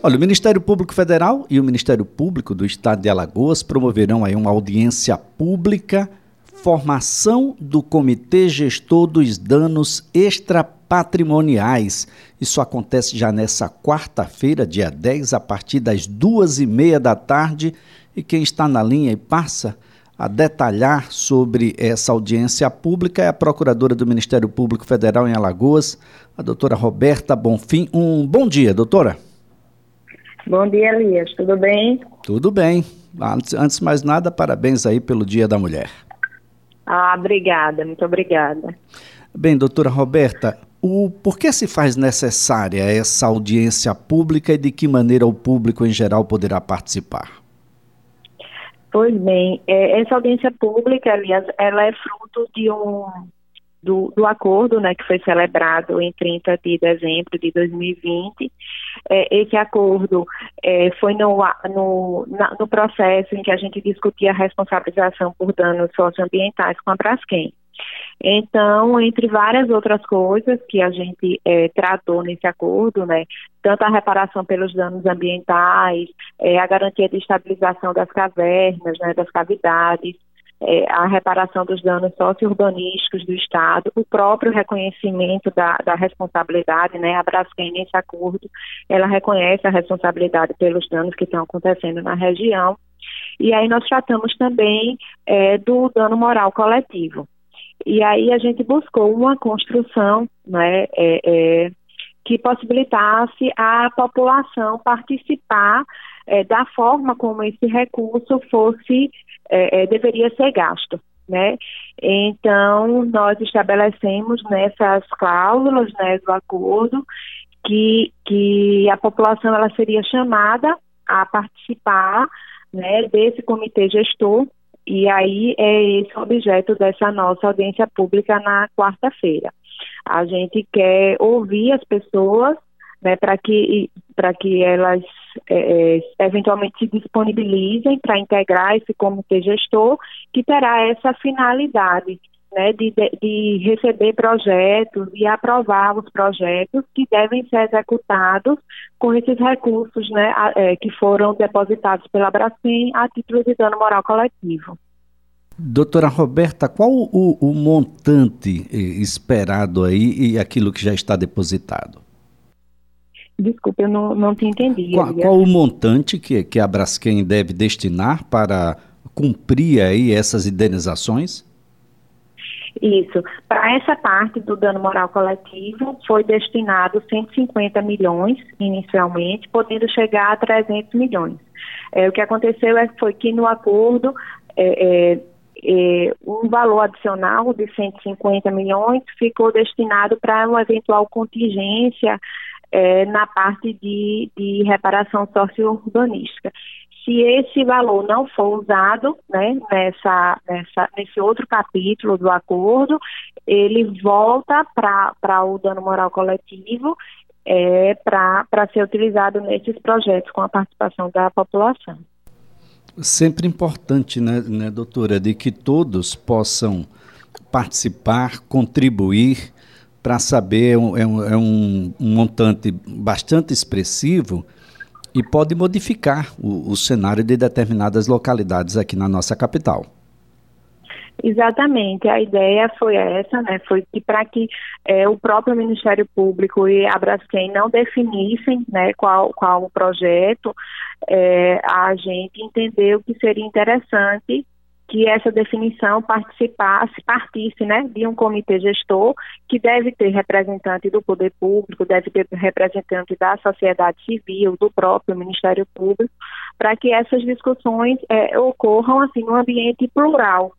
Olha, o Ministério Público Federal e o Ministério Público do Estado de Alagoas promoverão aí uma audiência pública, formação do Comitê Gestor dos Danos Extrapatrimoniais. Isso acontece já nessa quarta-feira, dia 10, a partir das duas e meia da tarde. E quem está na linha e passa a detalhar sobre essa audiência pública é a Procuradora do Ministério Público Federal em Alagoas, a doutora Roberta Bonfim. Um bom dia, doutora. Bom dia, Elias. Tudo bem? Tudo bem. Antes, antes de mais nada, parabéns aí pelo Dia da Mulher. Ah, obrigada, muito obrigada. Bem, doutora Roberta, o, por que se faz necessária essa audiência pública e de que maneira o público em geral poderá participar? Pois bem, é, essa audiência pública, aliás, ela é fruto de um do, do acordo né, que foi celebrado em 30 de dezembro de 2020. É, esse acordo é, foi no, no, na, no processo em que a gente discutia a responsabilização por danos socioambientais com a Braskem. Então, entre várias outras coisas que a gente é, tratou nesse acordo, né, tanto a reparação pelos danos ambientais, é, a garantia de estabilização das cavernas, né, das cavidades, é, a reparação dos danos socio-urbanísticos do Estado, o próprio reconhecimento da, da responsabilidade, né, a Braskem nesse acordo, ela reconhece a responsabilidade pelos danos que estão acontecendo na região, e aí nós tratamos também é, do dano moral coletivo. E aí a gente buscou uma construção, né, é, é que possibilitasse a população participar é, da forma como esse recurso fosse é, é, deveria ser gasto. Né? Então, nós estabelecemos nessas cláusulas né, do acordo que, que a população ela seria chamada a participar né, desse comitê gestor, e aí é esse o objeto dessa nossa audiência pública na quarta-feira. A gente quer ouvir as pessoas né, para que, que elas é, é, eventualmente se disponibilizem para integrar esse comitê gestor, que terá essa finalidade né, de, de, receber projetos e aprovar os projetos que devem ser executados com esses recursos né, é, que foram depositados pela Bracem a título de dano moral coletivo. Doutora Roberta, qual o, o montante eh, esperado aí e aquilo que já está depositado? Desculpe, eu não, não te entendi. Qual, qual, o montante que, que a Braskem deve destinar para cumprir aí essas indenizações? Isso. Para essa parte do dano moral coletivo, foi destinado 150 milhões inicialmente, podendo chegar a 300 milhões. É, o que aconteceu é, foi que no acordo é, é, é um valor adicional de 150 milhões ficou destinado para uma eventual contingência é, na parte de, de reparação socio-urbanística. Se esse valor não for usado né, nessa, nessa, nesse outro capítulo do acordo, ele volta para o dano moral coletivo é, para ser utilizado nesses projetos com a participação da população. Sempre importante, né, né, doutora, de que todos possam participar, contribuir para saber, é, um, é um, um, montante bastante expressivo e pode modificar o, o cenário de determinadas localidades aqui na nossa capital. Exatamente, a ideia foi essa, né? Foi que para que é, o próprio Ministério Público e a Braskem não definissem né, qual, qual o projeto, é, a gente entendeu que seria interessante que essa definição participasse, partisse né, de um comitê gestor que deve ter representante do poder público, deve ter representante da sociedade civil, do próprio Ministério Público, para que essas discussões é, ocorram assim num ambiente plural,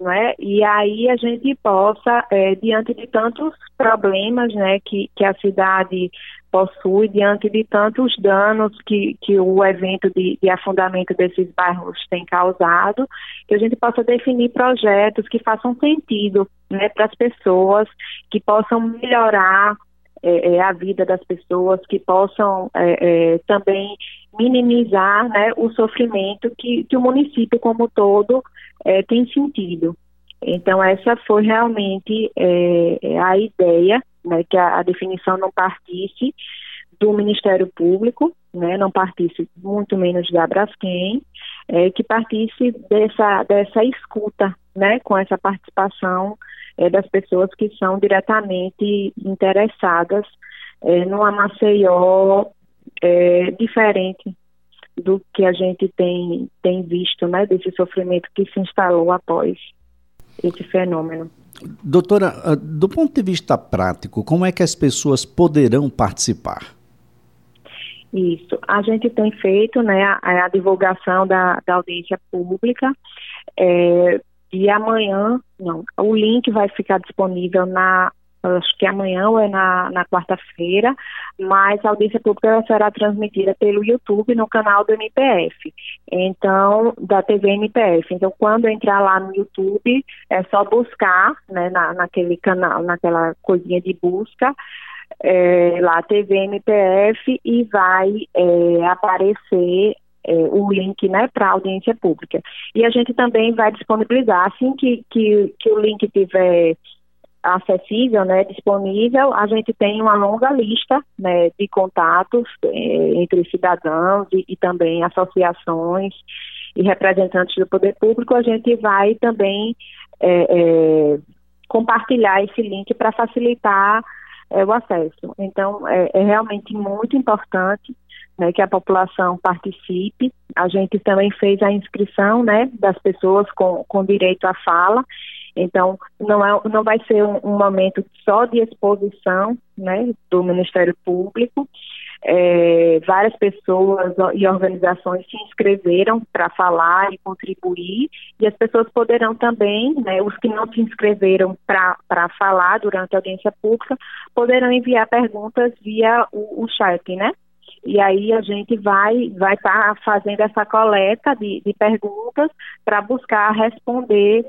não é? E aí a gente possa, é, diante de tantos problemas, né, que, que a cidade possui diante de tantos danos que, que o evento de, de, afundamento desses bairros tem causado, que a gente possa definir projetos que façam sentido né, para as pessoas, que possam melhorar é, é, a vida das pessoas, que possam é, é também minimizar né, o sofrimento que, que o município como todo é, tem sentido. Então, essa foi realmente é, a ideia né, que a, a, definição não partisse do Ministério Público, né, não partisse muito menos da Braskem, é, que partisse dessa, dessa escuta, né, com essa participação é, das pessoas que são diretamente interessadas é, numa Maceió é, diferente do que a gente tem, tem visto, né, desse sofrimento que se instalou após esse fenômeno. Doutora, ah, do ponto de vista prático, como é que as pessoas poderão participar? Isso. A gente tem feito né, a, a divulgação da, da, audiência pública. É, e amanhã, não, o link vai ficar disponível na acho que amanhã ou é na, na quarta-feira, mas a audiência pública será transmitida pelo YouTube no canal do MPF, então, da TV MPF. Então, quando entrar lá no YouTube, é só buscar, né, na, naquele canal, naquela coisinha de busca, é, lá TV MPF e vai é, aparecer é, o link né, para audiência pública. E a gente também vai disponibilizar, assim que, que, que o link tiver acessível, né, disponível, a gente tem uma longa lista né, de contatos é, entre cidadãos e, e, também associações e representantes do poder público. A gente vai também é, é, compartilhar esse link para facilitar o acesso. Então, é realmente muito importante né, que a população participe. A gente também fez a inscrição né, das pessoas com, com direito à fala então, não, é, não vai ser um, um momento só de exposição né, do Ministério Público. É, várias pessoas e organizações se inscreveram para falar e contribuir, e as pessoas poderão também, né, os que não se inscreveram para falar durante a audiência pública, poderão enviar perguntas via o, o chat, né? E aí a gente vai vai estar tá fazendo essa coleta de, de perguntas para buscar responder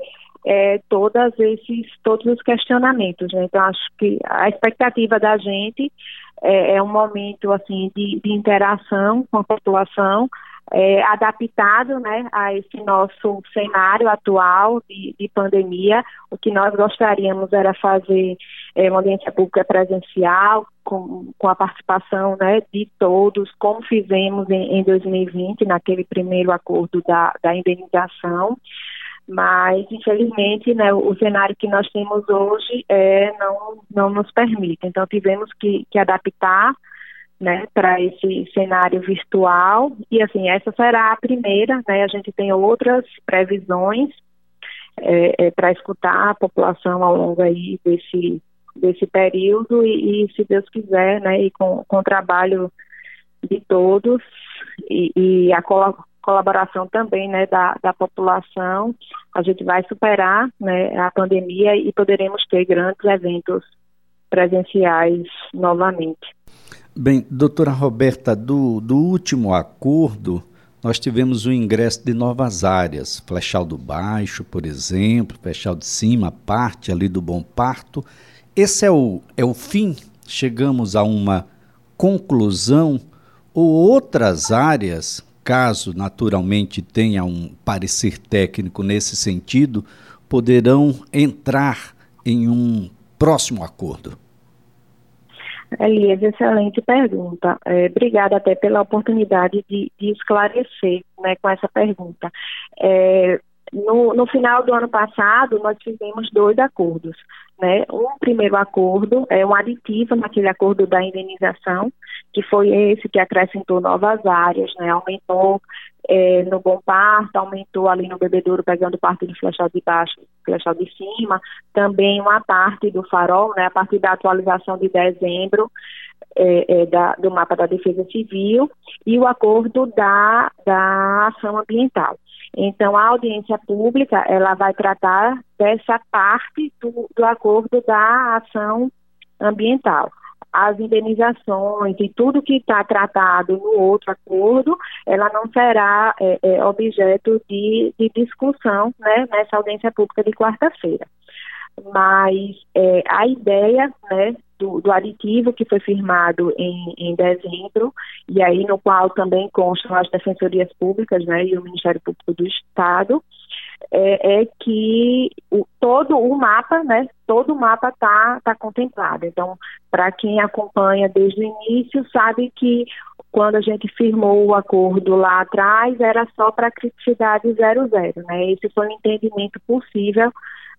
é, todas esses, todos os questionamentos. Né? Então, acho que a expectativa da gente é, é um momento assim de, de, interação com a população, é, adaptado né, a esse nosso cenário atual de, de, pandemia. O que nós gostaríamos era fazer é, uma audiência pública presencial, com, com a participação né, de todos, como fizemos em, em 2020, naquele primeiro acordo da, da indenização mas infelizmente né, o cenário que nós temos hoje é, não, não nos permite. Então tivemos que, que adaptar né, para esse cenário virtual e assim essa será a primeira. Né, a gente tem outras previsões é, é, para escutar a população ao longo aí desse desse período e, e se Deus quiser, né, e com, com o trabalho de todos e, e a colaboração também né, da, da população, a gente vai superar né, a pandemia e poderemos ter grandes eventos presenciais novamente. Bem, doutora Roberta, do, do último acordo, nós tivemos o ingresso de novas áreas, Flechal do Baixo, por exemplo, Flechal de Cima, parte ali do Bom Parto. Esse é o, é o fim? Chegamos a uma conclusão? Ou outras áreas caso naturalmente tenha um parecer técnico nesse sentido, poderão entrar em um próximo acordo? Elias, excelente pergunta. É, obrigada até pela oportunidade de, de esclarecer né, com essa pergunta. É, no, no, final do ano passado, nós fizemos dois acordos. Né? Um primeiro acordo é um aditivo naquele acordo da indenização, que foi esse que acrescentou novas áreas, né? aumentou é, no Bom Parto, aumentou ali no Bebedouro, pegando parte do flechal de baixo flechal de cima, também uma parte do farol, né? a partir da atualização de dezembro, é, é, da, do mapa da defesa civil e o acordo da, da ação ambiental. Então, a audiência pública, ela vai tratar dessa parte do, do acordo da ação ambiental. As indenizações e tudo que está tratado no outro acordo, ela não será é, é, objeto de, de discussão né, nessa audiência pública de quarta-feira. Mas é, a ideia né, do, do, aditivo que foi firmado em, em, dezembro, e aí no qual também constam as defensorias públicas né, e o Ministério Público do Estado, é, é que o, todo o mapa, né, todo o mapa está tá contemplado. Então, para quem acompanha desde o início, sabe que quando a gente firmou o acordo lá atrás, era só para criticidade 00, né? Esse foi o entendimento possível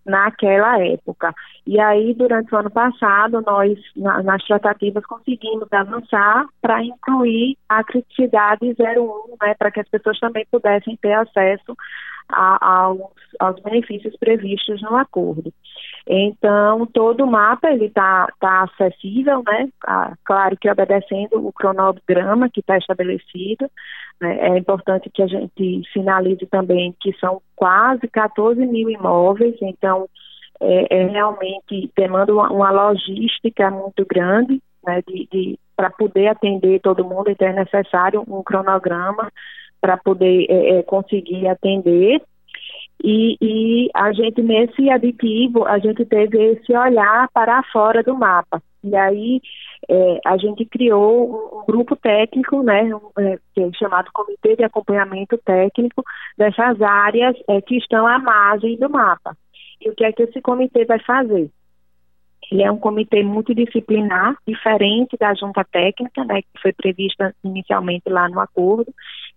naquela época. E aí, durante o ano passado, nós, na, nas tratativas, conseguimos avançar para incluir a criticidade 01, né, para que as pessoas também pudessem ter acesso a, aos, aos, benefícios previstos no acordo. Então, todo o mapa ele está tá acessível, né? Ah, claro que obedecendo o cronograma que está estabelecido. Né? É importante que a gente finalize também que são quase 14 mil imóveis, então é, é realmente demanda uma, uma, logística muito grande, né? De, de para poder atender todo mundo, então é necessário um cronograma para poder é, é, conseguir atender. E, e, a gente, nesse aditivo, a gente teve esse olhar para fora do mapa. E aí é, a gente criou um grupo técnico, né, um, é, é chamado Comitê de Acompanhamento Técnico dessas áreas é, que estão à margem do mapa. E o que é que esse comitê vai fazer? Ele é um comitê multidisciplinar, diferente da junta técnica, né, que foi prevista inicialmente lá no acordo,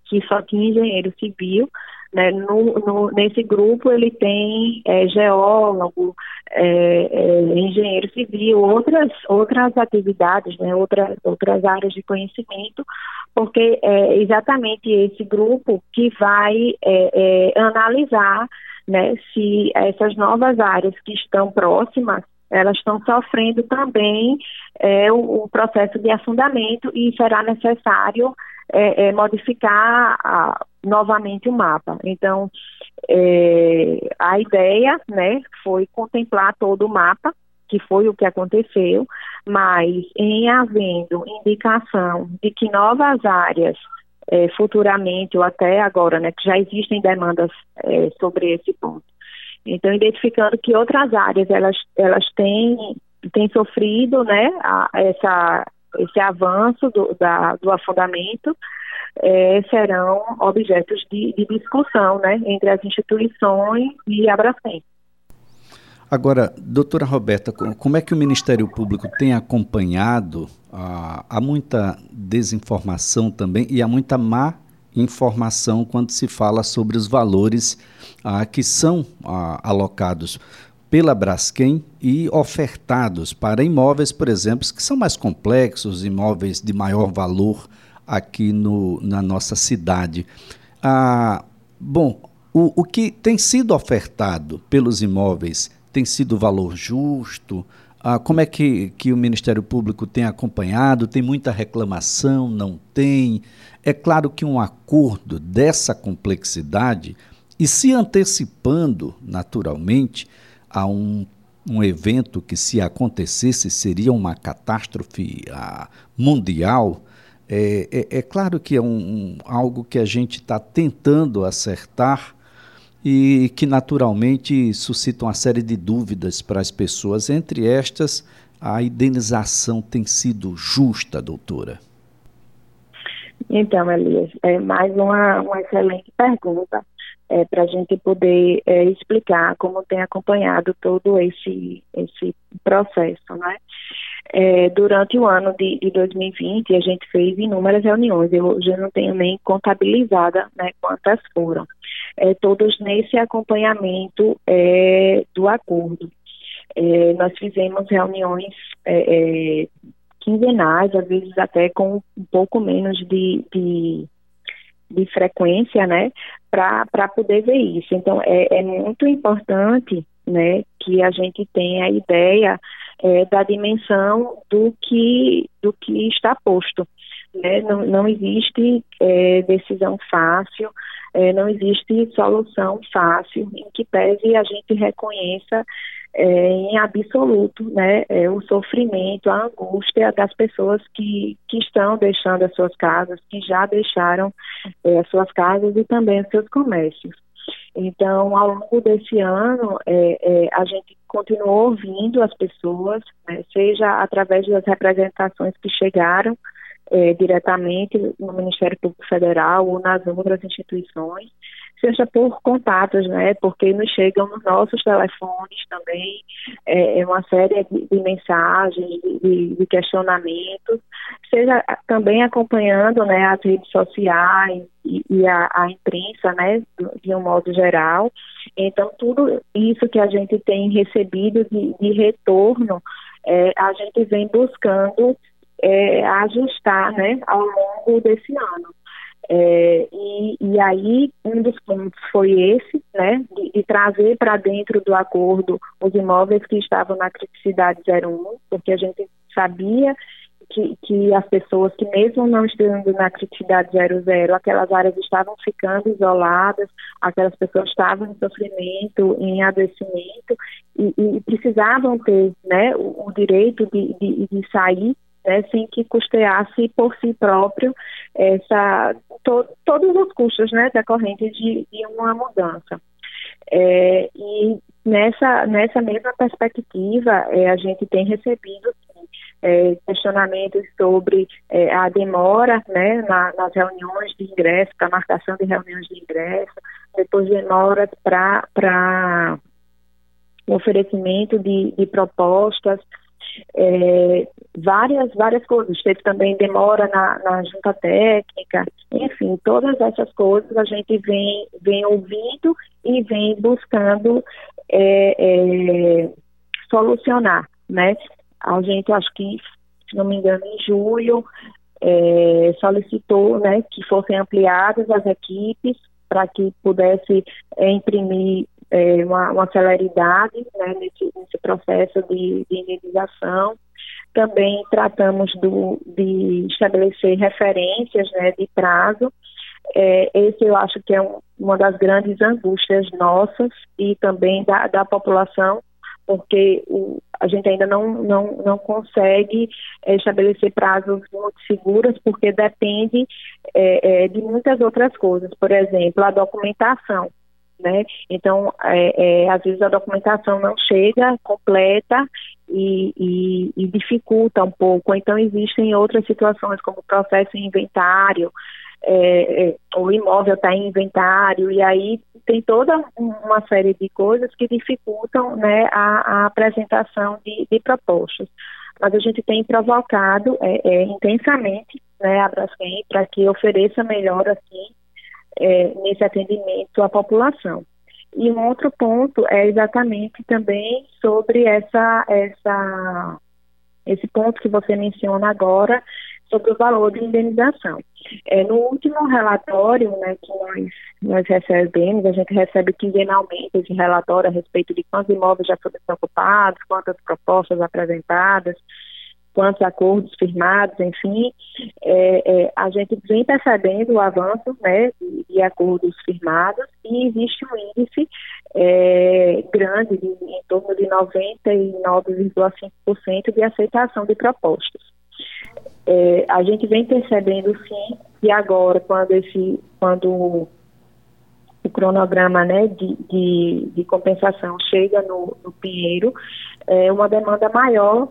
que só tinha engenheiro civil. Né? No, no, nesse grupo ele tem é, geólogo, é, é, engenheiro civil, outras, outras atividades, né? outras, outras áreas de conhecimento, porque é exatamente esse grupo que vai é, é, analisar né, se essas novas áreas que estão próximas elas estão sofrendo também é, o, o, processo de afundamento e será necessário é, é, modificar a, novamente o mapa. Então, é, a ideia né, foi contemplar todo o mapa, que foi o que aconteceu, mas em havendo indicação de que novas áreas é, futuramente ou até agora, né, que já existem demandas é, sobre esse ponto. Então, identificando que outras áreas elas, elas têm, têm sofrido né, a, essa, esse avanço do, da, do afundamento, é, serão objetos de, de, discussão né, entre as instituições e a Bracem. Agora, doutora Roberta, como é que o Ministério Público tem acompanhado? Ah, há muita desinformação também e há muita má informação quando se fala sobre os valores ah, que são ah, alocados pela Braskem e ofertados para imóveis, por exemplo, que são mais complexos, imóveis de maior valor aqui no, na nossa cidade. Ah, bom, o, o que tem sido ofertado pelos imóveis tem sido valor justo? Ah, como é que, que o Ministério Público tem acompanhado? Tem muita reclamação? Não tem? É claro que um acordo dessa complexidade e se antecipando naturalmente a um, um evento que, se acontecesse, seria uma catástrofe ah, mundial, é, é, é, claro que é um, um, algo que a gente está tentando acertar e que naturalmente suscita uma série de dúvidas para as pessoas. Entre estas, a indenização tem sido justa, doutora? Então, Elias, é mais uma, uma excelente pergunta é, para a gente poder é, explicar como tem acompanhado todo esse, esse processo, né? É, durante o ano de, de 2020, a gente fez inúmeras reuniões, eu já não tenho nem contabilizada né, quantas foram, é, todos nesse acompanhamento é, do acordo. É, nós fizemos reuniões quinzenais, às vezes até com um pouco menos de, de, de frequência, né, para poder ver isso. Então, é, é muito importante né, que a gente tenha a ideia é, da dimensão do que, do que está posto. Né? Não, não existe é, decisão fácil, é, não existe solução fácil em que pese a gente reconheça é, em absoluto né, é, o sofrimento, a angústia das pessoas que, que estão deixando as suas casas, que já deixaram é, as suas casas e também os seus comércios. Então, ao longo desse ano, é, é, a gente continuou ouvindo as pessoas, né, seja através das representações que chegaram é, diretamente no Ministério Público Federal ou nas outras instituições, seja por contatos, né? Porque nos chegam nos nossos telefones também é, é uma série de, de mensagens, de, de, questionamentos, seja também acompanhando, né, as redes sociais e, e a, a, imprensa, né, de um modo geral. Então tudo isso que a gente tem recebido de, de retorno, é, a gente vem buscando é, ajustar, né, ao longo desse ano. É, e, e, aí, um dos pontos foi esse, né, de, de trazer para dentro do acordo os imóveis que estavam na criticidade 01, porque a gente sabia que, que as pessoas que mesmo não estando na criticidade 00, aquelas áreas estavam ficando isoladas, aquelas pessoas estavam em sofrimento, em adoecimento e, e precisavam ter né, o, o direito de, de, de sair né, sem que custeasse por si próprio essa, to, todos os custos né, decorrentes de, de uma mudança. É, e nessa, nessa mesma perspectiva, é, a gente tem recebido sim, é, questionamentos sobre é, a demora né, na, nas reuniões de ingresso, para marcação de reuniões de ingresso, depois demoras para oferecimento de, de propostas, é, várias, várias coisas. Teve também demora na, na junta técnica, enfim, todas essas coisas a gente vem, vem ouvindo e vem buscando é, é, solucionar, né? A gente, acho que, se não me engano, em julho, é, solicitou né, que fossem ampliadas as equipes para que pudesse é, imprimir é, uma, uma, celeridade né, nesse, nesse, processo de, de indenização. Também tratamos do, de estabelecer referências né, de prazo. É, esse eu acho que é um, uma das grandes angústias nossas e também da, da população, porque o, a gente ainda não, não, não consegue é, estabelecer prazos muito seguros, porque depende é, é, de muitas outras coisas. Por exemplo, a documentação né? Então, é, é, às vezes a documentação não chega completa e, e, e, dificulta um pouco. Então, existem outras situações, como processo em inventário, é, é o imóvel está em inventário, e aí tem toda uma série de coisas que dificultam né, a, a apresentação de, de, propostas. Mas a gente tem provocado é, é, intensamente né, a Braskem para que ofereça melhor assim é, nesse atendimento à população. E um outro ponto é exatamente também sobre essa, essa, esse ponto que você menciona agora, sobre o valor de indenização. É, no último relatório né, que nós, nós recebemos, a gente recebe quinzenalmente esse relatório a respeito de quantos imóveis já foram ocupados, quantas propostas apresentadas, quantos acordos firmados, enfim, é, é, a gente vem percebendo o avanço né, de, de acordos firmados e existe um índice é, grande, de, em torno de 99,5% de aceitação de propostas. É, a gente vem percebendo sim que agora, quando esse, quando o cronograma né, de, de, de compensação chega no, no Pinheiro, é uma demanda maior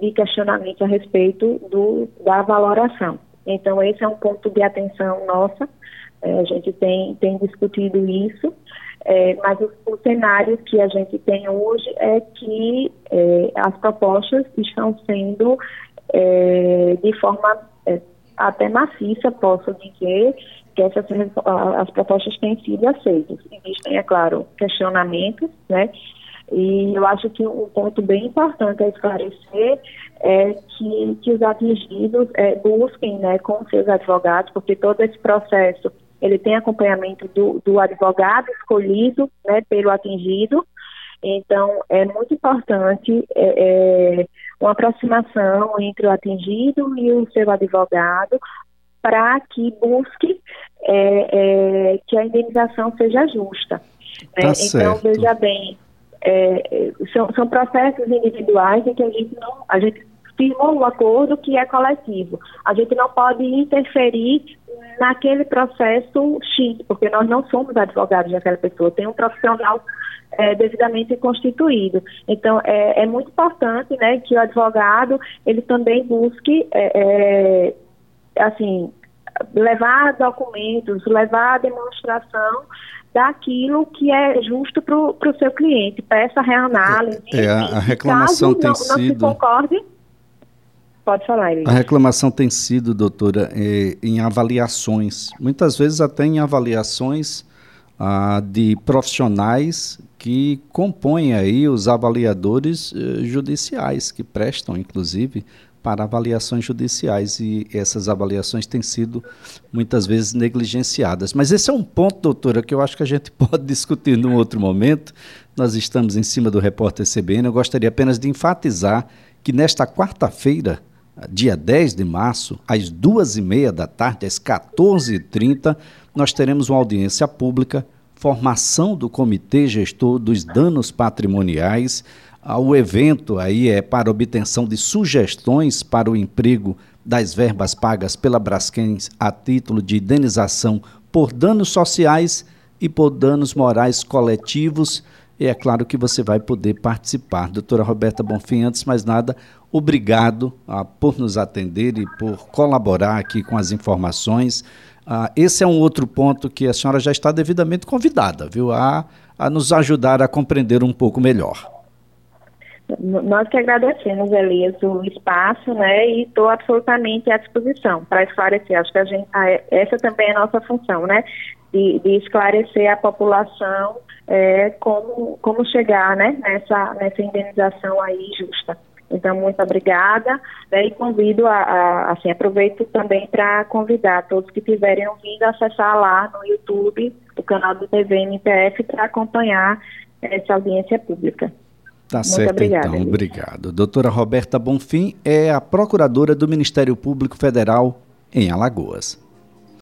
de questionamento a respeito do, da valoração. Então, esse é um ponto de atenção nossa, é, a gente tem, tem discutido isso, é, mas o, o, cenário que a gente tem hoje é que é, as propostas estão sendo é, de forma é, até maciça, posso dizer, que essas as propostas têm sido aceitas. Existem, é claro, questionamentos, né? E eu acho que um ponto bem importante a esclarecer é que, que os atingidos é, busquem né, com seus advogados, porque todo esse processo ele tem acompanhamento do, do advogado escolhido né, pelo atingido. Então, é muito importante é, é, uma aproximação entre o atingido e o seu advogado para que busque é, é, que a indenização seja justa. Né? Tá então, veja bem, é, são, são processos individuais em que a gente não, a gente firmou um acordo que é coletivo. A gente não pode interferir naquele processo X, porque nós não somos advogados daquela pessoa, tem um profissional é, devidamente constituído. Então, é, é, muito importante né, que o advogado ele também busque, é, é assim, levar documentos, levar demonstração daquilo que é justo para o seu cliente, essa reanálise. É, a, a reclamação tem não, sido... Não se concorde, Pode falar, Eli. A reclamação tem sido, doutora, é, em avaliações, muitas vezes até em avaliações ah, de profissionais que compõem aí os avaliadores eh, judiciais, que prestam, inclusive, para avaliações judiciais e essas avaliações têm sido muitas vezes negligenciadas. Mas esse é um ponto, doutora, que eu acho que a gente pode discutir num outro momento. Nós estamos em cima do repórter CBN. Eu gostaria apenas de enfatizar que nesta quarta-feira, dia 10 de março, às duas e meia da tarde, às 14h30, nós teremos uma audiência pública, formação do Comitê Gestor dos Danos Patrimoniais. O evento aí é para obtenção de sugestões para o emprego das verbas pagas pela Braskem a título de indenização por danos sociais e por danos morais coletivos e é claro que você vai poder participar. Doutora Roberta Bonfim, antes mais nada, obrigado ah, por nos atender e por colaborar aqui com as informações. Ah, esse é um outro ponto que a senhora já está devidamente convidada, viu, a, a nos ajudar a compreender um pouco melhor. Nós que agradecemos, Elias, o espaço, né, e estou absolutamente à disposição para esclarecer. Acho que a gente, a, essa também é a nossa função, né, de, de esclarecer a população é, como, como chegar né, nessa, nessa indenização aí justa. Então, muito obrigada né, e convido a, a, assim, aproveito também para convidar todos que tiverem ouvido a acessar lá no YouTube o canal do TV MPF para acompanhar essa audiência pública. Tá Muito certo, obrigada, então. Obrigado. Doutora Roberta Bonfim é a procuradora do Ministério Público Federal em Alagoas.